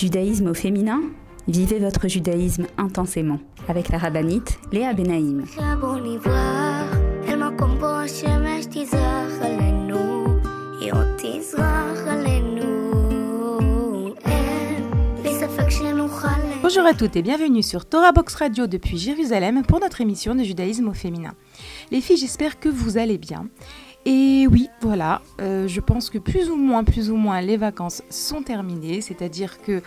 Judaïsme au féminin Vivez votre judaïsme intensément avec la rabbinite Léa Benaïm. Bonjour à toutes et bienvenue sur Torah Box Radio depuis Jérusalem pour notre émission de judaïsme au féminin. Les filles, j'espère que vous allez bien. Et oui, voilà, euh, je pense que plus ou moins, plus ou moins, les vacances sont terminées, c'est-à-dire que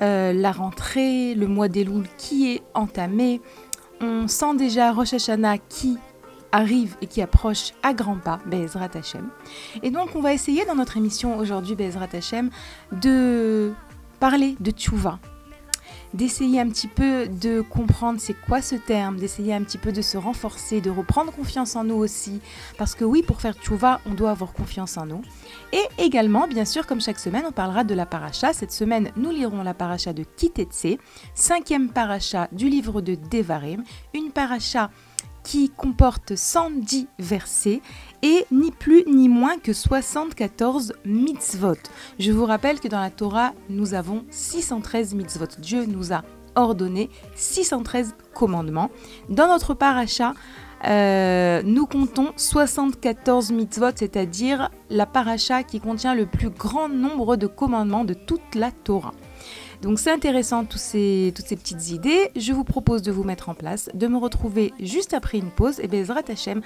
euh, la rentrée, le mois des louls qui est entamé, on sent déjà Rosh Hashanah qui arrive et qui approche à grands pas, Bezrat Hashem. Et donc on va essayer dans notre émission aujourd'hui, Bezrat Hashem, de parler de Tchouva, d'essayer un petit peu de comprendre c'est quoi ce terme, d'essayer un petit peu de se renforcer, de reprendre confiance en nous aussi. Parce que oui, pour faire tchouva, on doit avoir confiance en nous. Et également, bien sûr, comme chaque semaine, on parlera de la paracha. Cette semaine, nous lirons la paracha de Kitetse, cinquième paracha du livre de Devarim, une paracha qui comporte 110 versets et ni plus ni moins que 74 mitzvot. Je vous rappelle que dans la Torah, nous avons 613 mitzvot. Dieu nous a ordonné 613 commandements. Dans notre paracha, euh, nous comptons 74 mitzvot, c'est-à-dire la paracha qui contient le plus grand nombre de commandements de toute la Torah. Donc c'est intéressant tous ces, toutes ces petites idées. Je vous propose de vous mettre en place, de me retrouver juste après une pause. Et Bezrat Hashem,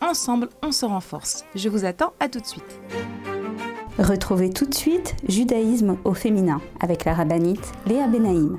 ensemble, on se renforce. Je vous attends, à tout de suite. Retrouvez tout de suite Judaïsme au féminin avec la rabbinite Léa Benaïm.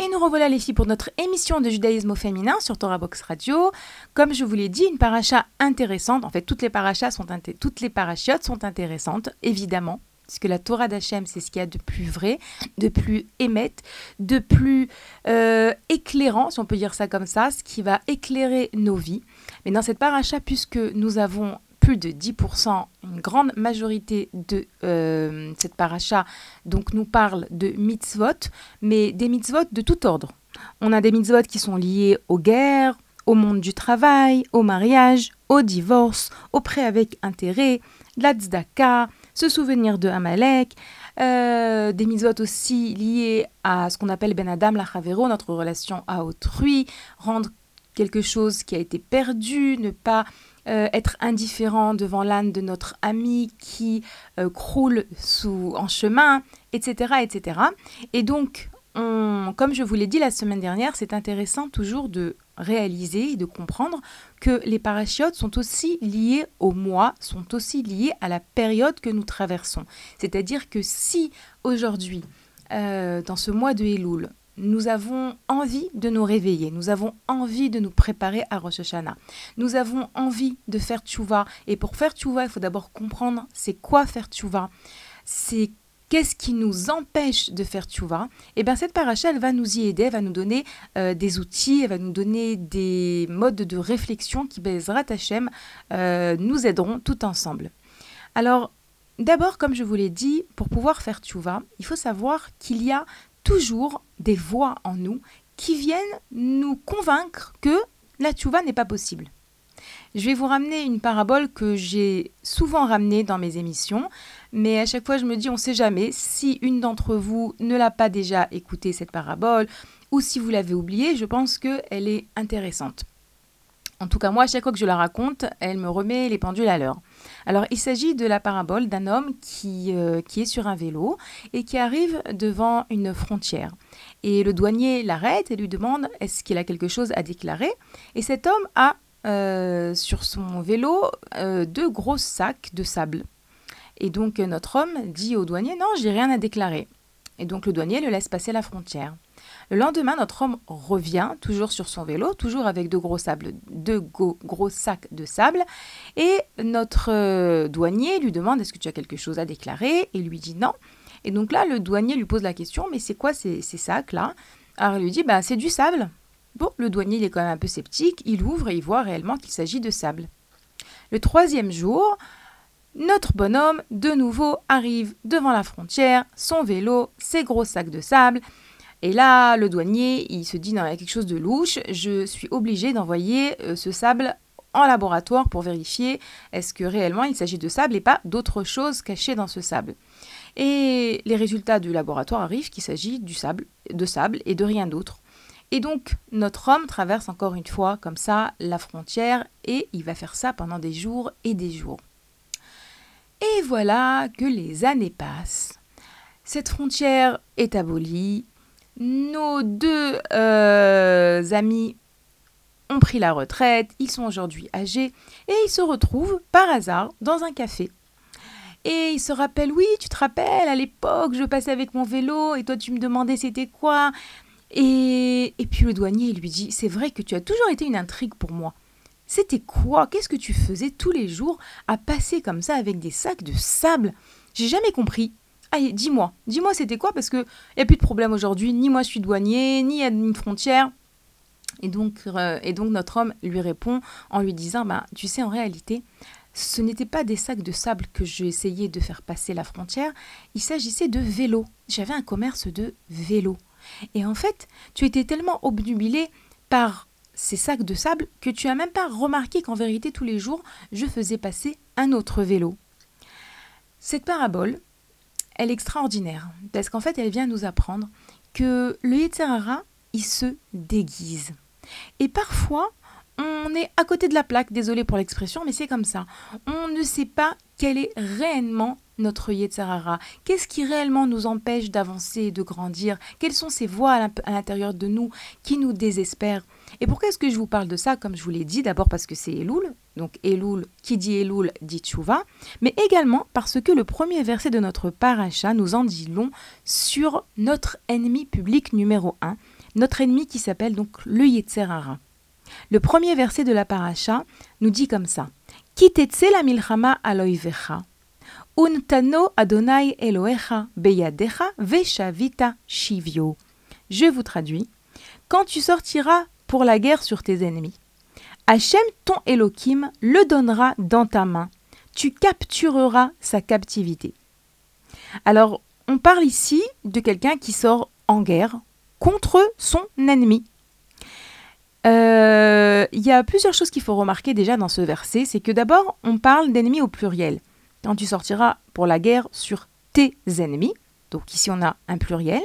Et nous revoilà les filles pour notre émission de judaïsme au féminin sur Torah Box Radio. Comme je vous l'ai dit, une paracha intéressante. En fait, toutes les parachas sont toutes les parachiotes sont intéressantes, évidemment, puisque la Torah d'Hachem, c'est ce qu'il y a de plus vrai, de plus émette, de plus euh, éclairant, si on peut dire ça comme ça, ce qui va éclairer nos vies. Mais dans cette paracha, puisque nous avons plus de 10%, une grande majorité de euh, cette paracha donc nous parle de mitzvot, mais des mitzvot de tout ordre. On a des mitzvot qui sont liés aux guerres, au monde du travail, au mariage, au divorce, au prêt avec intérêt, la tzedaka, se souvenir de Amalek, euh, des mitzvot aussi liés à ce qu'on appelle Ben Adam la Chavero, notre relation à autrui, rendre quelque chose qui a été perdu, ne pas euh, être indifférent devant l'âne de notre ami qui euh, croule sous, en chemin, etc., etc. Et donc, on, comme je vous l'ai dit la semaine dernière, c'est intéressant toujours de réaliser et de comprendre que les parachutes sont aussi liés au mois, sont aussi liés à la période que nous traversons. C'est-à-dire que si aujourd'hui, euh, dans ce mois de Elul, nous avons envie de nous réveiller, nous avons envie de nous préparer à Rosh Hashanah. Nous avons envie de faire tchouva. Et pour faire tchouva, il faut d'abord comprendre c'est quoi faire tchouva. C'est qu'est-ce qui nous empêche de faire tchouva Et bien cette paracha, va nous y aider, elle va nous donner euh, des outils, elle va nous donner des modes de réflexion qui, Bezrat Hashem, euh, nous aideront tout ensemble. Alors, d'abord, comme je vous l'ai dit, pour pouvoir faire tchouva, il faut savoir qu'il y a toujours des voix en nous qui viennent nous convaincre que la tchouva n'est pas possible. Je vais vous ramener une parabole que j'ai souvent ramenée dans mes émissions, mais à chaque fois je me dis on ne sait jamais si une d'entre vous ne l'a pas déjà écoutée cette parabole ou si vous l'avez oubliée, je pense qu'elle est intéressante. En tout cas, moi, à chaque fois que je la raconte, elle me remet les pendules à l'heure. Alors, il s'agit de la parabole d'un homme qui, euh, qui est sur un vélo et qui arrive devant une frontière. Et le douanier l'arrête et lui demande est-ce qu'il a quelque chose à déclarer? Et cet homme a euh, sur son vélo euh, deux gros sacs de sable. Et donc, notre homme dit au douanier non, j'ai rien à déclarer. Et donc, le douanier le laisse passer la frontière. Le lendemain, notre homme revient, toujours sur son vélo, toujours avec deux gros, sacs de sable. Et notre euh, douanier lui demande Est-ce que tu as quelque chose à déclarer? Et lui dit non. Et donc là, le douanier lui pose la question Mais c'est quoi ces, sacs-là? Alors il lui dit bah, C'est du sable. Bon, le douanier est quand même un peu sceptique. Il ouvre et il voit réellement qu'il s'agit de sable. Le troisième jour, notre bonhomme, de nouveau, arrive devant la frontière, son vélo, ses gros sacs de sable. Et là, le douanier, il se dit, non, il y a quelque chose de louche, je suis obligé d'envoyer euh, ce sable en laboratoire pour vérifier est-ce que réellement il s'agit de sable et pas d'autre chose cachée dans ce sable. Et les résultats du laboratoire arrivent qu'il s'agit du sable, de sable et de rien d'autre. Et donc notre homme traverse encore une fois comme ça la frontière et il va faire ça pendant des jours et des jours. Et voilà que les années passent. Cette frontière est abolie, nos deux euh, amis ont pris la retraite, ils sont aujourd'hui âgés et ils se retrouvent par hasard dans un café. Et ils se rappellent, oui, tu te rappelles, à l'époque, je passais avec mon vélo et toi tu me demandais c'était quoi. Et, et puis le douanier lui dit, c'est vrai que tu as toujours été une intrigue pour moi. C'était quoi? Qu'est-ce que tu faisais tous les jours à passer comme ça avec des sacs de sable? J'ai jamais compris. Allez, dis-moi, dis-moi c'était quoi? Parce qu'il n'y a plus de problème aujourd'hui, ni moi je suis douanier, ni il y a une frontière. Et donc, euh, et donc notre homme lui répond en lui disant, bah, tu sais, en réalité, ce n'était pas des sacs de sable que j'ai essayé de faire passer la frontière, il s'agissait de vélos. J'avais un commerce de vélos. Et en fait, tu étais tellement obnubilé par ces sacs de sable que tu as même pas remarqué qu'en vérité tous les jours, je faisais passer un autre vélo. Cette parabole, elle est extraordinaire parce qu'en fait, elle vient nous apprendre que le Yetzirara, il se déguise. Et parfois, on est à côté de la plaque, désolé pour l'expression, mais c'est comme ça. On ne sait pas quel est réellement notre Yetzirara. Qu'est-ce qui réellement nous empêche d'avancer et de grandir? Quelles sont ces voix à l'intérieur de nous qui nous désespèrent? Et pourquoi est-ce que je vous parle de ça Comme je vous l'ai dit, d'abord parce que c'est Elul, donc Elul, qui dit Elul dit Tchouva, mais également parce que le premier verset de notre paracha nous en dit long sur notre ennemi public numéro 1, notre ennemi qui s'appelle donc le Yetzerara. Le premier verset de la paracha nous dit comme ça. Kitetse la milchama untano Adonai Elohecha beyadecha veshavita shivio. Je vous traduis Quand tu sortiras pour la guerre sur tes ennemis, Hachem, ton Elohim, le donnera dans ta main. Tu captureras sa captivité. Alors, on parle ici de quelqu'un qui sort en guerre contre son ennemi. Euh, il y a plusieurs choses qu'il faut remarquer déjà dans ce verset. C'est que d'abord, on parle d'ennemis au pluriel. Quand tu sortiras pour la guerre sur tes ennemis, donc ici on a un pluriel.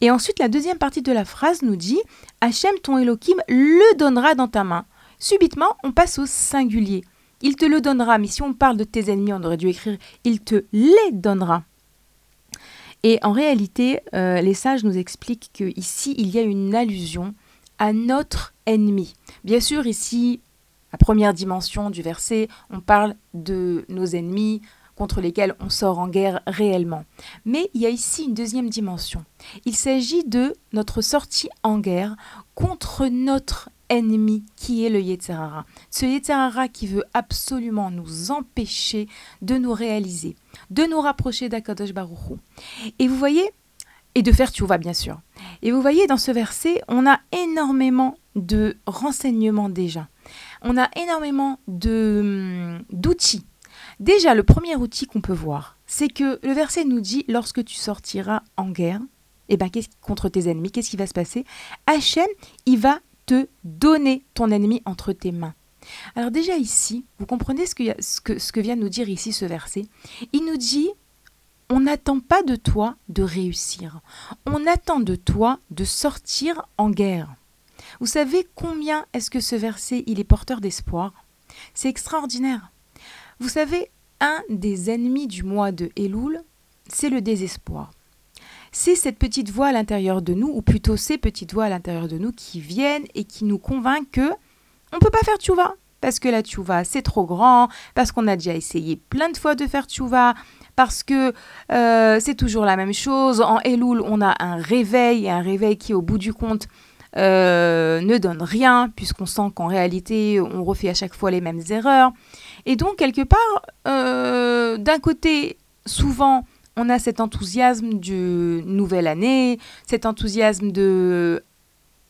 Et ensuite, la deuxième partie de la phrase nous dit Hachem, ton Elohim, le donnera dans ta main. Subitement, on passe au singulier. Il te le donnera, mais si on parle de tes ennemis, on aurait dû écrire il te les donnera. Et en réalité, euh, les sages nous expliquent qu'ici, il y a une allusion à notre ennemi. Bien sûr, ici, la première dimension du verset, on parle de nos ennemis contre lesquels on sort en guerre réellement. Mais il y a ici une deuxième dimension. Il s'agit de notre sortie en guerre contre notre ennemi qui est le Yetzerara. Ce Yetzerara qui veut absolument nous empêcher de nous réaliser, de nous rapprocher d'Akadosh Baruchou. Et vous voyez, et de faire vois bien sûr. Et vous voyez dans ce verset, on a énormément de renseignements déjà. On a énormément hum, d'outils. Déjà, le premier outil qu'on peut voir, c'est que le verset nous dit lorsque tu sortiras en guerre, eh ben, contre tes ennemis, qu'est-ce qui va se passer? Hachem, il va te donner ton ennemi entre tes mains. Alors déjà ici, vous comprenez ce que, ce que vient nous dire ici ce verset? Il nous dit, on n'attend pas de toi de réussir, on attend de toi de sortir en guerre. Vous savez combien est-ce que ce verset, il est porteur d'espoir? C'est extraordinaire. Vous savez, un des ennemis du mois de Elul, c'est le désespoir. C'est cette petite voix à l'intérieur de nous, ou plutôt ces petites voix à l'intérieur de nous qui viennent et qui nous convainquent que on peut pas faire tchouva parce que la tchouva c'est trop grand, parce qu'on a déjà essayé plein de fois de faire tchouva, parce que euh, c'est toujours la même chose. En Elul, on a un réveil, et un réveil qui, au bout du compte, euh, ne donne rien, puisqu'on sent qu'en réalité, on refait à chaque fois les mêmes erreurs. Et donc, quelque part, euh, d'un côté, souvent, on a cet enthousiasme du nouvelle année, cet enthousiasme de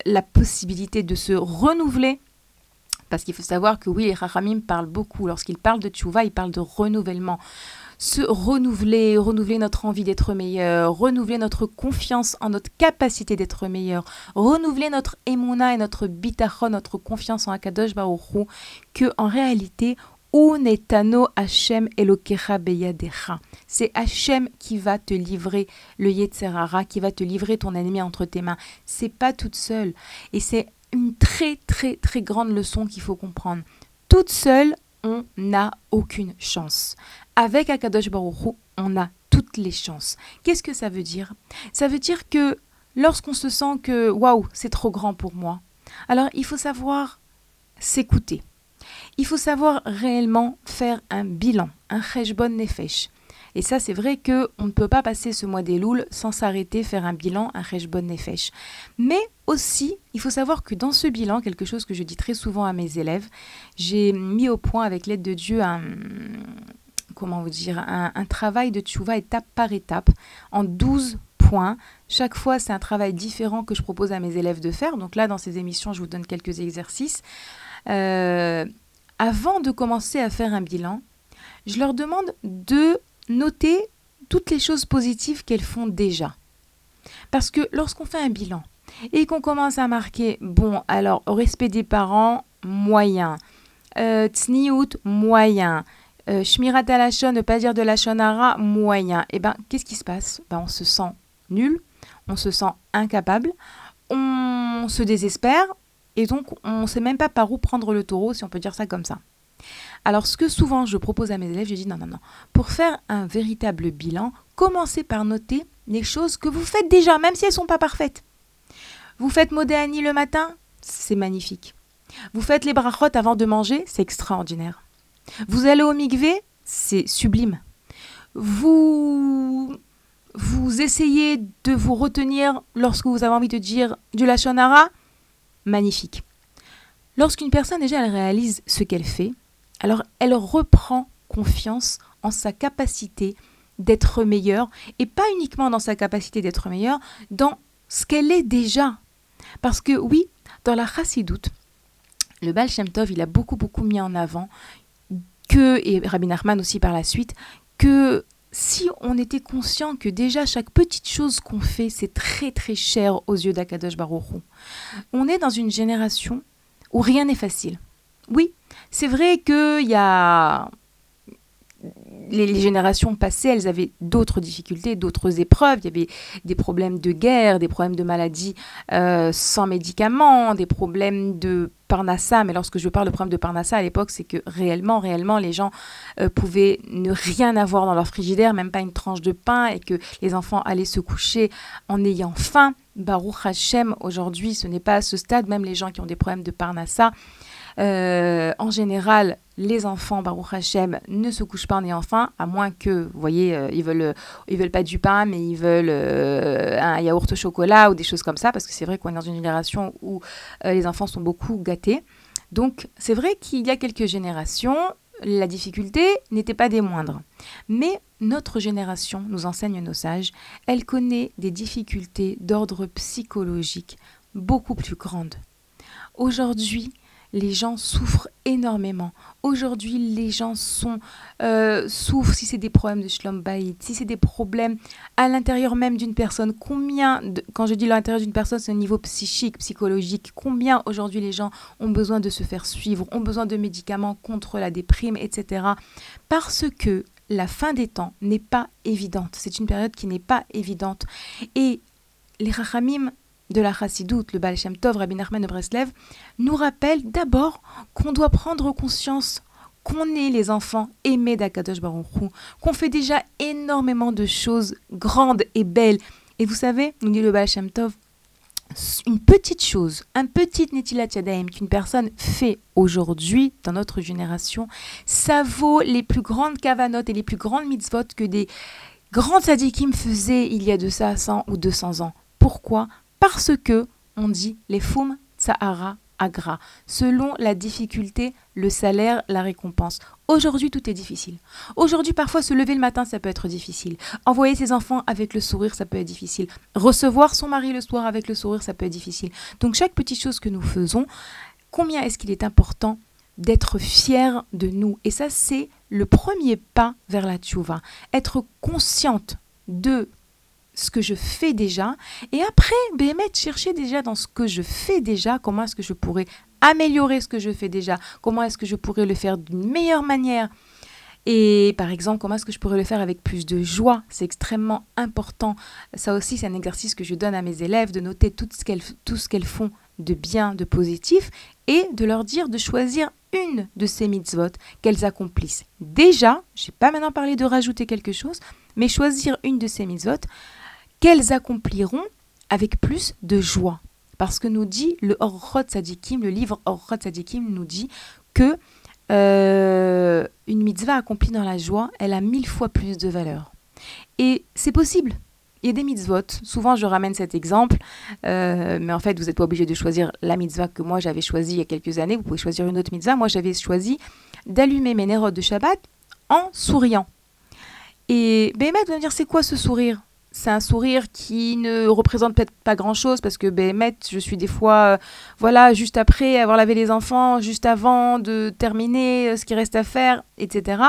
la possibilité de se renouveler. Parce qu'il faut savoir que oui, les Rachamim parlent beaucoup. Lorsqu'ils parlent de tchouva, ils parlent de renouvellement se renouveler, renouveler notre envie d'être meilleur, renouveler notre confiance en notre capacité d'être meilleur, renouveler notre émona et notre bitachon, notre confiance en Akadosh Baruch que en réalité, Unetano Hashem Elokecha Beyadecha. C'est Hachem qui va te livrer le Yetzerara, qui va te livrer ton ennemi entre tes mains. C'est pas toute seule. Et c'est une très très très grande leçon qu'il faut comprendre. Toute seule, on n'a aucune chance. Avec Akadosh Baruch on a toutes les chances. Qu'est-ce que ça veut dire? Ça veut dire que lorsqu'on se sent que waouh, c'est trop grand pour moi, alors il faut savoir s'écouter. Il faut savoir réellement faire un bilan, un cheshbon nefesh. Et ça, c'est vrai que on ne peut pas passer ce mois des louls sans s'arrêter, faire un bilan, un cheshbon nefesh. Mais aussi, il faut savoir que dans ce bilan, quelque chose que je dis très souvent à mes élèves, j'ai mis au point avec l'aide de Dieu un, comment vous dire, un, travail de tchouva étape par étape en 12 points. Chaque fois, c'est un travail différent que je propose à mes élèves de faire. Donc là, dans ces émissions, je vous donne quelques exercices. Euh, avant de commencer à faire un bilan, je leur demande de noter toutes les choses positives qu'elles font déjà. Parce que lorsqu'on fait un bilan et qu'on commence à marquer, bon, alors, respect des parents, moyen, euh, tsniout, moyen, euh, Shmirat ne pas dire de la shonara, moyen. Et eh ben, qu'est-ce qui se passe? Ben, On se sent nul, on se sent incapable, on se désespère, et donc on ne sait même pas par où prendre le taureau, si on peut dire ça comme ça. Alors, ce que souvent je propose à mes élèves, je dis non, non, non. Pour faire un véritable bilan, commencez par noter les choses que vous faites déjà, même si elles ne sont pas parfaites. Vous faites Modéani le matin, c'est magnifique. Vous faites les brachot avant de manger, c'est extraordinaire. Vous allez au mikvé, c'est sublime. Vous vous essayez de vous retenir lorsque vous avez envie de dire du lachonara, magnifique. Lorsqu'une personne déjà elle réalise ce qu'elle fait, alors elle reprend confiance en sa capacité d'être meilleure et pas uniquement dans sa capacité d'être meilleure, dans ce qu'elle est déjà. Parce que oui, dans la chassidoute, le Baal Shem Tov, il a beaucoup beaucoup mis en avant que, et Rabbi Nachman aussi par la suite, que si on était conscient que déjà chaque petite chose qu'on fait, c'est très très cher aux yeux d'Akadosh Baruch on est dans une génération où rien n'est facile. Oui, c'est vrai qu'il y a les, générations passées, elles avaient d'autres difficultés, d'autres épreuves. Il y avait des problèmes de guerre, des problèmes de maladies euh, sans médicaments, des problèmes de Parnassa. Mais lorsque je parle de problème de Parnassa à l'époque, c'est que réellement, réellement, les gens euh, pouvaient ne rien avoir dans leur frigidaire, même pas une tranche de pain, et que les enfants allaient se coucher en ayant faim. Baruch Hashem, aujourd'hui, ce n'est pas à ce stade, même les gens qui ont des problèmes de Parnassa, euh, en général, les enfants, Baruch Hashem, ne se couchent pas en ayant faim, à moins que, vous voyez, euh, ils veulent, ils veulent pas du pain, mais ils veulent euh, un yaourt au chocolat ou des choses comme ça, parce que c'est vrai qu'on est dans une génération où les enfants sont beaucoup gâtés. Donc, c'est vrai qu'il y a quelques générations, la difficulté n'était pas des moindres. Mais notre génération, nous enseigne nos sages, elle connaît des difficultés d'ordre psychologique beaucoup plus grandes. Aujourd'hui, les gens souffrent énormément. Aujourd'hui, les gens sont, euh, souffrent si c'est des problèmes de shlom si c'est des problèmes à l'intérieur même d'une personne. Combien, quand je dis l'intérieur d'une personne, c'est au niveau psychique, psychologique. Combien aujourd'hui les gens ont besoin de se faire suivre, ont besoin de médicaments contre la déprime, etc. Parce que la fin des temps n'est pas évidente. C'est une période qui n'est pas évidente. Et les rachamim de la Chassidoute, le Baal Shem Tov, Rabbi Nachman de Breslev, nous rappellent d'abord qu'on doit prendre conscience qu'on est les enfants aimés d'Akadosh Baruch qu'on fait déjà énormément de choses grandes et belles. Et vous savez, nous dit le Baal Shem Tov, une petite chose, un petit Netilat Yadayim qu'une personne fait aujourd'hui dans notre génération, ça vaut les plus grandes kavanotes et les plus grandes mitzvot que des grands tzadikim faisaient il y a de ça 100 ou 200 ans. Pourquoi? Parce que on dit les fum tsahara agra. Selon la difficulté, le salaire, la récompense. Aujourd'hui, tout est difficile. Aujourd'hui, parfois, se lever le matin, ça peut être difficile. Envoyer ses enfants avec le sourire, ça peut être difficile. Recevoir son mari le soir avec le sourire, ça peut être difficile. Donc, chaque petite chose que nous faisons, combien est-ce qu'il est important d'être fier de nous? Et ça, c'est le premier pas vers la tchouva. Être consciente de ce que je fais déjà. Et après Bémet chercher déjà dans ce que je fais déjà comment est-ce que je pourrais améliorer ce que je fais déjà comment est-ce que je pourrais le faire d'une meilleure manière. Et par exemple comment est-ce que je pourrais le faire avec plus de joie. C'est extrêmement important. Ça aussi c'est un exercice que je donne à mes élèves de noter tout ce qu'elles tout ce qu'elles font de bien de positif et de leur dire de choisir une de ces mitzvot qu'elles accomplissent déjà. Je n'ai pas maintenant parlé de rajouter quelque chose mais choisir une de ces mitzvot qu'elles accompliront avec plus de joie. Parce que nous dit le Orchot Sadikim, le livre Orchot Sadikim nous dit que euh, une mitzvah accomplie dans la joie, elle a mille fois plus de valeur. Et c'est possible. Il y a des mitzvot. Souvent, je ramène cet exemple, euh, mais en fait, vous n'êtes pas obligé de choisir la mitzvah que moi j'avais choisie il y a quelques années. Vous pouvez choisir une autre mitzvah. Moi, j'avais choisi d'allumer mes nérodes de Shabbat en souriant. Et Béhémet va me dire c'est quoi ce sourire? C'est un sourire qui ne représente peut-être pas grand-chose parce que ben, je suis des fois, euh, voilà, juste après avoir lavé les enfants, juste avant de terminer euh, ce qui reste à faire, etc.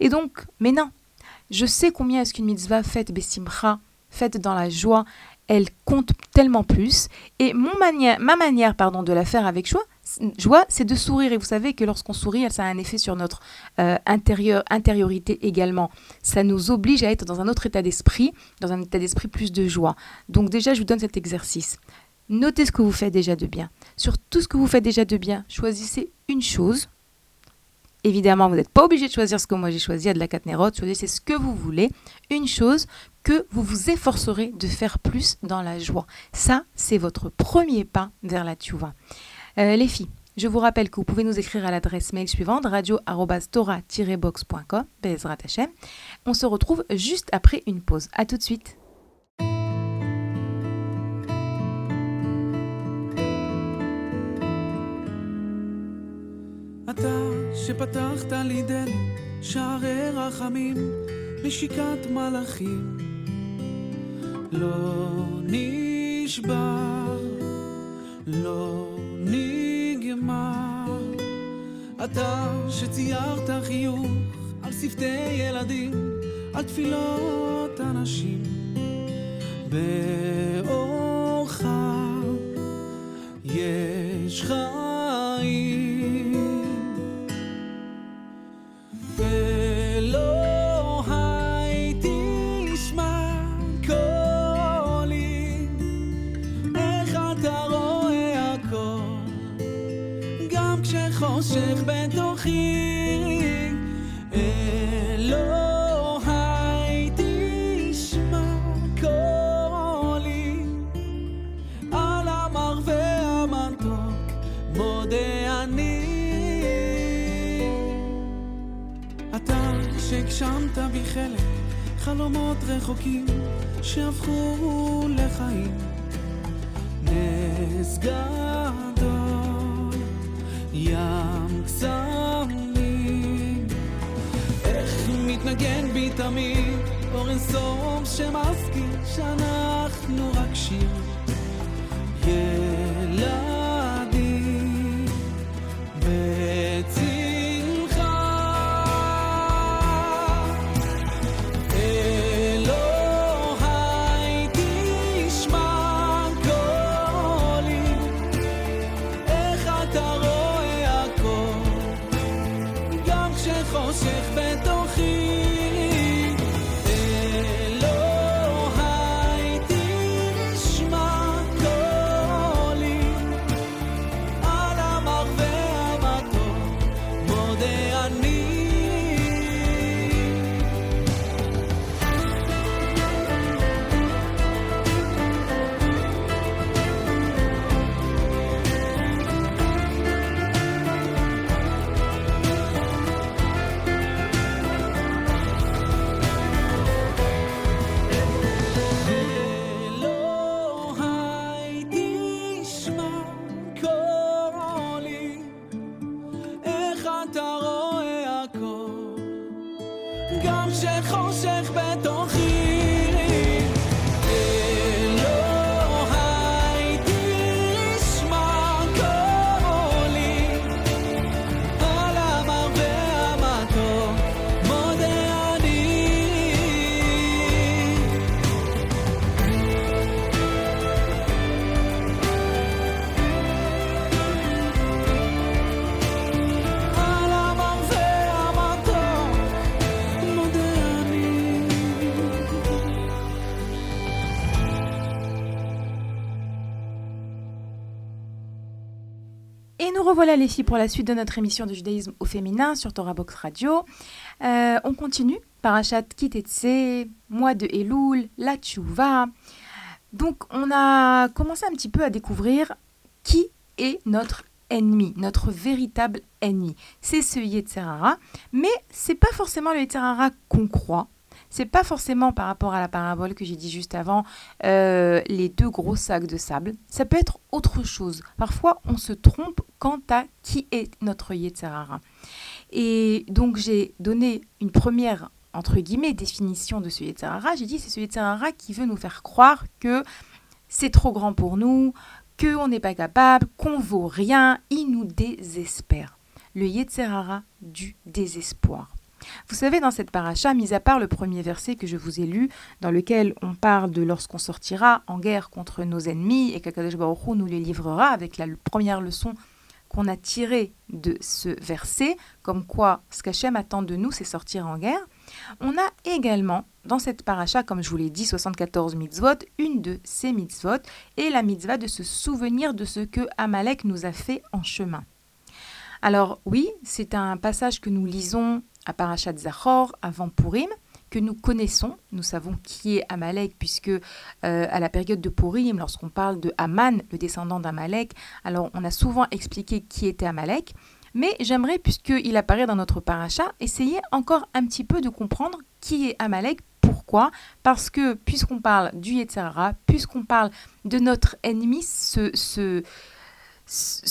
Et donc, mais non, je sais combien est-ce qu'une mitzvah faite Bessimcha, faite dans la joie, elle compte tellement plus. Et mon ma manière pardon, de la faire avec joie, joie, c'est de sourire. Et vous savez que lorsqu'on sourit, ça a un effet sur notre euh, intérieur, intériorité également. Ça nous oblige à être dans un autre état d'esprit, dans un état d'esprit plus de joie. Donc déjà, je vous donne cet exercice. Notez ce que vous faites déjà de bien. Sur tout ce que vous faites déjà de bien, choisissez une chose. Évidemment, vous n'êtes pas obligé de choisir ce que moi j'ai choisi, à de la catnérote, choisissez ce que vous voulez. Une chose que vous vous efforcerez de faire plus dans la joie. Ça, c'est votre premier pas vers la tchouva. Euh, les filles, je vous rappelle que vous pouvez nous écrire à l'adresse mail suivante radio-tora-box.com. On se retrouve juste après une pause. A tout de suite. נגמר. אתה שציירת חיוך על שפתי ילדים, על תפילות אנשים. באורך יש חיים. Revoilà les filles pour la suite de notre émission de judaïsme au féminin sur Torah Box Radio. Euh, on continue, Parachat Kitetse, mois de Elul, la Tchouva. Donc on a commencé un petit peu à découvrir qui est notre ennemi, notre véritable ennemi. C'est ce Yetzerara, mais c'est pas forcément le Yetzerara qu'on croit. C'est pas forcément par rapport à la parabole que j'ai dit juste avant, euh, les deux gros sacs de sable. Ça peut être autre chose. Parfois, on se trompe quant à qui est notre Yetzerara. Et donc, j'ai donné une première, entre guillemets, définition de ce Yetzerara. J'ai dit c'est ce Yetzerara qui veut nous faire croire que c'est trop grand pour nous, qu'on n'est pas capable, qu'on vaut rien. Il nous désespère. Le Yetzerara du désespoir. Vous savez, dans cette paracha, mis à part le premier verset que je vous ai lu, dans lequel on parle de lorsqu'on sortira en guerre contre nos ennemis et qu'Akadosh Baruch nous les livrera, avec la première leçon qu'on a tirée de ce verset, comme quoi ce qu'Hachem attend de nous, c'est sortir en guerre, on a également dans cette paracha, comme je vous l'ai dit, 74 mitzvot, une de ces mitzvot est la mitzvah de se souvenir de ce que Amalek nous a fait en chemin. Alors oui, c'est un passage que nous lisons à Parashat Zachor avant Purim, que nous connaissons. Nous savons qui est Amalek, puisque euh, à la période de Purim, lorsqu'on parle de Aman, le descendant d'Amalek, alors on a souvent expliqué qui était Amalek. Mais j'aimerais, puisqu'il apparaît dans notre paracha, essayer encore un petit peu de comprendre qui est Amalek. Pourquoi Parce que puisqu'on parle du Yetzirah, puisqu'on parle de notre ennemi, ce, ce, ce,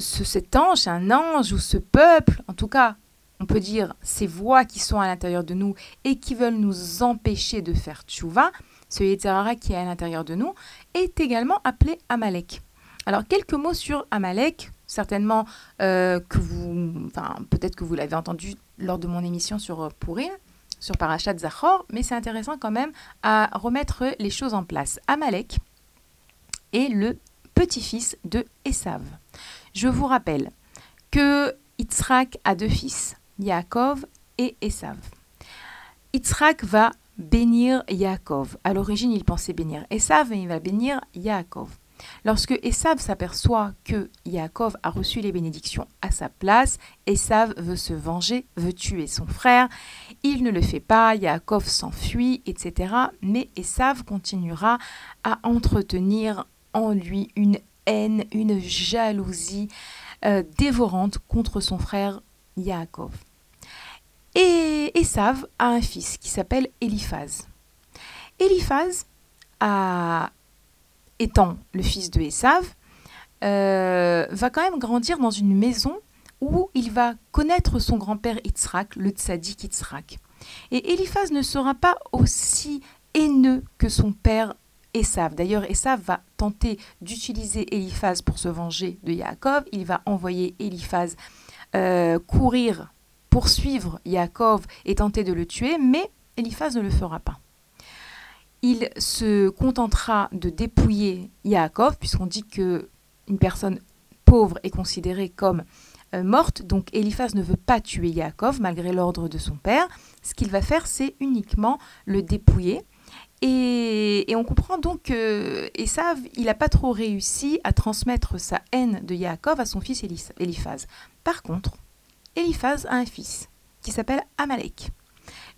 cet ange, un ange ou ce peuple, en tout cas on peut dire ces voix qui sont à l'intérieur de nous et qui veulent nous empêcher de faire tchouva, ce Yetzirara qui est à l'intérieur de nous, est également appelé Amalek. Alors quelques mots sur Amalek, certainement euh, que vous, enfin peut-être que vous l'avez entendu lors de mon émission sur euh, Purim, sur Parashat Zachor, mais c'est intéressant quand même à remettre les choses en place. Amalek est le petit-fils de Esav. Je vous rappelle que Yitzhak a deux fils, Yaakov et Esav. Yitzhak va bénir Yaakov. À l'origine, il pensait bénir Esav et il va bénir Yaakov. Lorsque Esav s'aperçoit que Yaakov a reçu les bénédictions à sa place, Esav veut se venger, veut tuer son frère. Il ne le fait pas, Yaakov s'enfuit, etc. Mais Esav continuera à entretenir en lui une une jalousie euh, dévorante contre son frère Yaakov. Et Esav a un fils qui s'appelle Eliphaz. Eliphaz, étant le fils de Esav, euh, va quand même grandir dans une maison où il va connaître son grand-père Yitzhak, le tzaddik Yitzhak. Et Eliphaz ne sera pas aussi haineux que son père D'ailleurs, Esav va tenter d'utiliser Eliphaz pour se venger de Yaakov. Il va envoyer Eliphaz euh, courir, poursuivre Yaakov et tenter de le tuer, mais Eliphaz ne le fera pas. Il se contentera de dépouiller Yaakov, puisqu'on dit que une personne pauvre est considérée comme euh, morte, donc Eliphaz ne veut pas tuer Yaakov malgré l'ordre de son père. Ce qu'il va faire, c'est uniquement le dépouiller. Et, on comprend donc que Esav, il n'a pas trop réussi à transmettre sa haine de Yaakov à son fils Eliphaz. Par contre, Eliphaz a un fils qui s'appelle Amalek.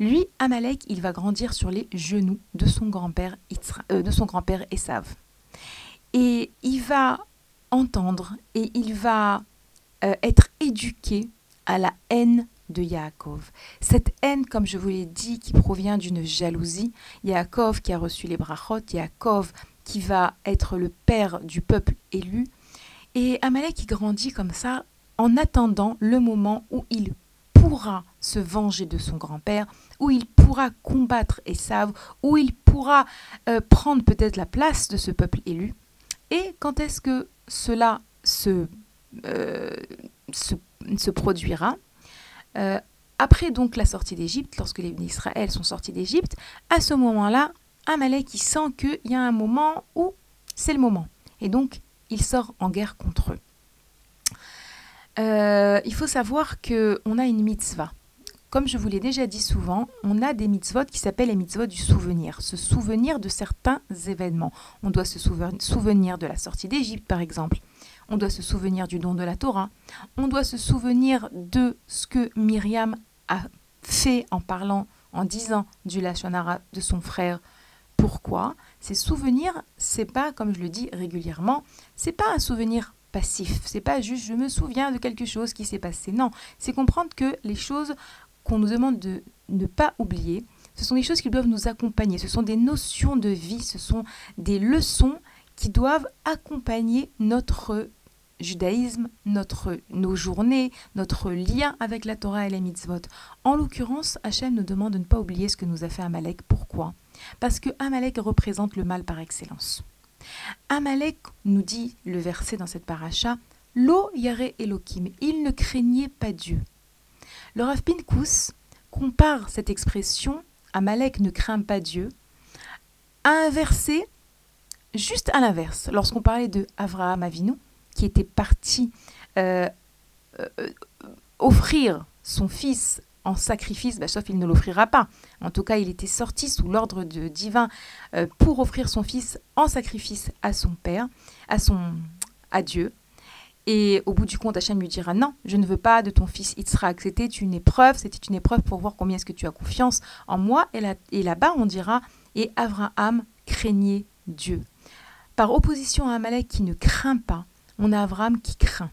Lui, Amalek, il va grandir sur les genoux de son grand-père euh, Esav. Et il va entendre et il va euh, être éduqué à la haine de Yaakov. Cette haine, comme je vous l'ai dit, qui provient d'une jalousie. Yaakov qui a reçu les brachot, Yaakov qui va être le père du peuple élu. Et Amalek qui grandit comme ça en attendant le moment où il pourra se venger de son grand-père, où il pourra combattre Esav, où il pourra euh, prendre peut-être la place de ce peuple élu. Et quand est-ce que cela se, euh, se, produira? Euh, Après donc la sortie d'Égypte, lorsque les Israël sont sortis d'Égypte, à ce moment-là, Amalek il sent qu'il y a un moment où c'est le moment. Et donc, il sort en guerre contre eux. Euh, il faut savoir qu'on a une mitzvah. Comme je vous l'ai déjà dit souvent, on a des mitzvot qui s'appellent les mitzvot du souvenir, se souvenir de certains événements. On doit se souvenir de la sortie d'Égypte, par exemple. On doit se souvenir du don de la Torah, on doit se souvenir de ce que Myriam a fait en parlant, en disant du Lachonara de son frère. Pourquoi? Ces souvenirs, c'est pas, comme je le dis régulièrement, c'est pas un souvenir passif. C'est pas juste je me souviens de quelque chose qui s'est passé. Non, c'est comprendre que les choses qu'on nous demande de ne pas oublier, ce sont des choses qui doivent nous accompagner. Ce sont des notions de vie, ce sont des leçons qui doivent accompagner notre judaïsme, notre, nos journées, notre lien avec la Torah et les mitzvot. En l'occurrence, Hachem nous demande de ne pas oublier ce que nous a fait Amalek. Pourquoi? Parce que Amalek représente le mal par excellence. Amalek nous dit le verset dans cette paracha Lo yare Elohim, il ne craignait pas Dieu. Le Rav Pinkus compare cette expression Amalek ne craint pas Dieu à un verset juste à l'inverse. Lorsqu'on parlait de Avraham Avinu, qui était parti euh, euh, offrir son fils en sacrifice, bah, sauf il ne l'offrira pas. En tout cas, il était sorti sous l'ordre divin euh, pour offrir son fils en sacrifice à son père, à son à Dieu. Et au bout du compte, Hachem lui dira non, je ne veux pas de ton fils Yitzhak. C'était une épreuve, c'était une épreuve pour voir combien est-ce que tu as confiance en moi. Et, là, et là-bas, on dira et Abraham craignait Dieu. Par opposition à Amalek qui ne craint pas, on a Abraham qui craint.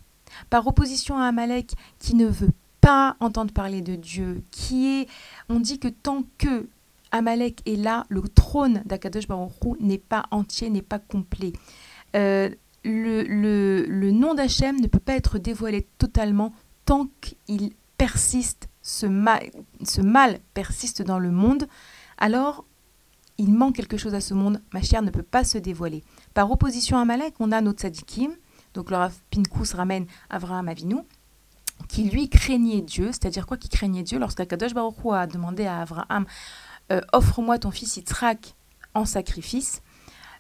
Par opposition à Amalek qui ne veut pas entendre parler de Dieu, qui est, on dit que tant que Amalek est là, le trône d'Akadosh Baruch n'est pas entier, n'est pas complet. Euh, le, nom d'Hachem ne peut pas être dévoilé totalement tant qu'il persiste, mal, ce mal persiste dans le monde, alors il manque quelque chose à ce monde, ma chère ne peut pas se dévoiler. Par opposition à Amalek, on a notre Sadikim, donc le Rav Pinkus ramène Avraham Avinu, qui lui craignait Dieu, c'est-à-dire quoi qui craignait Dieu Lorsqu'Akadosh Baruch Hu a demandé à Avraham euh, Offre-moi ton fils Yitzhak en sacrifice,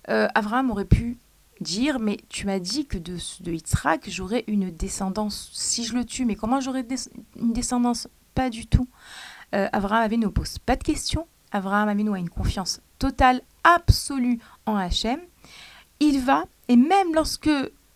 euh, Avraham aurait pu dire Mais tu m'as dit que de, de Yitzhak, j'aurais une descendance. Si je le tue, mais comment j'aurais une descendance? Pas du tout. Euh, Avraham Avinu ne pose pas de questions. Avraham Avinu a une confiance totale, absolue en Hachem. Il va, et même lorsque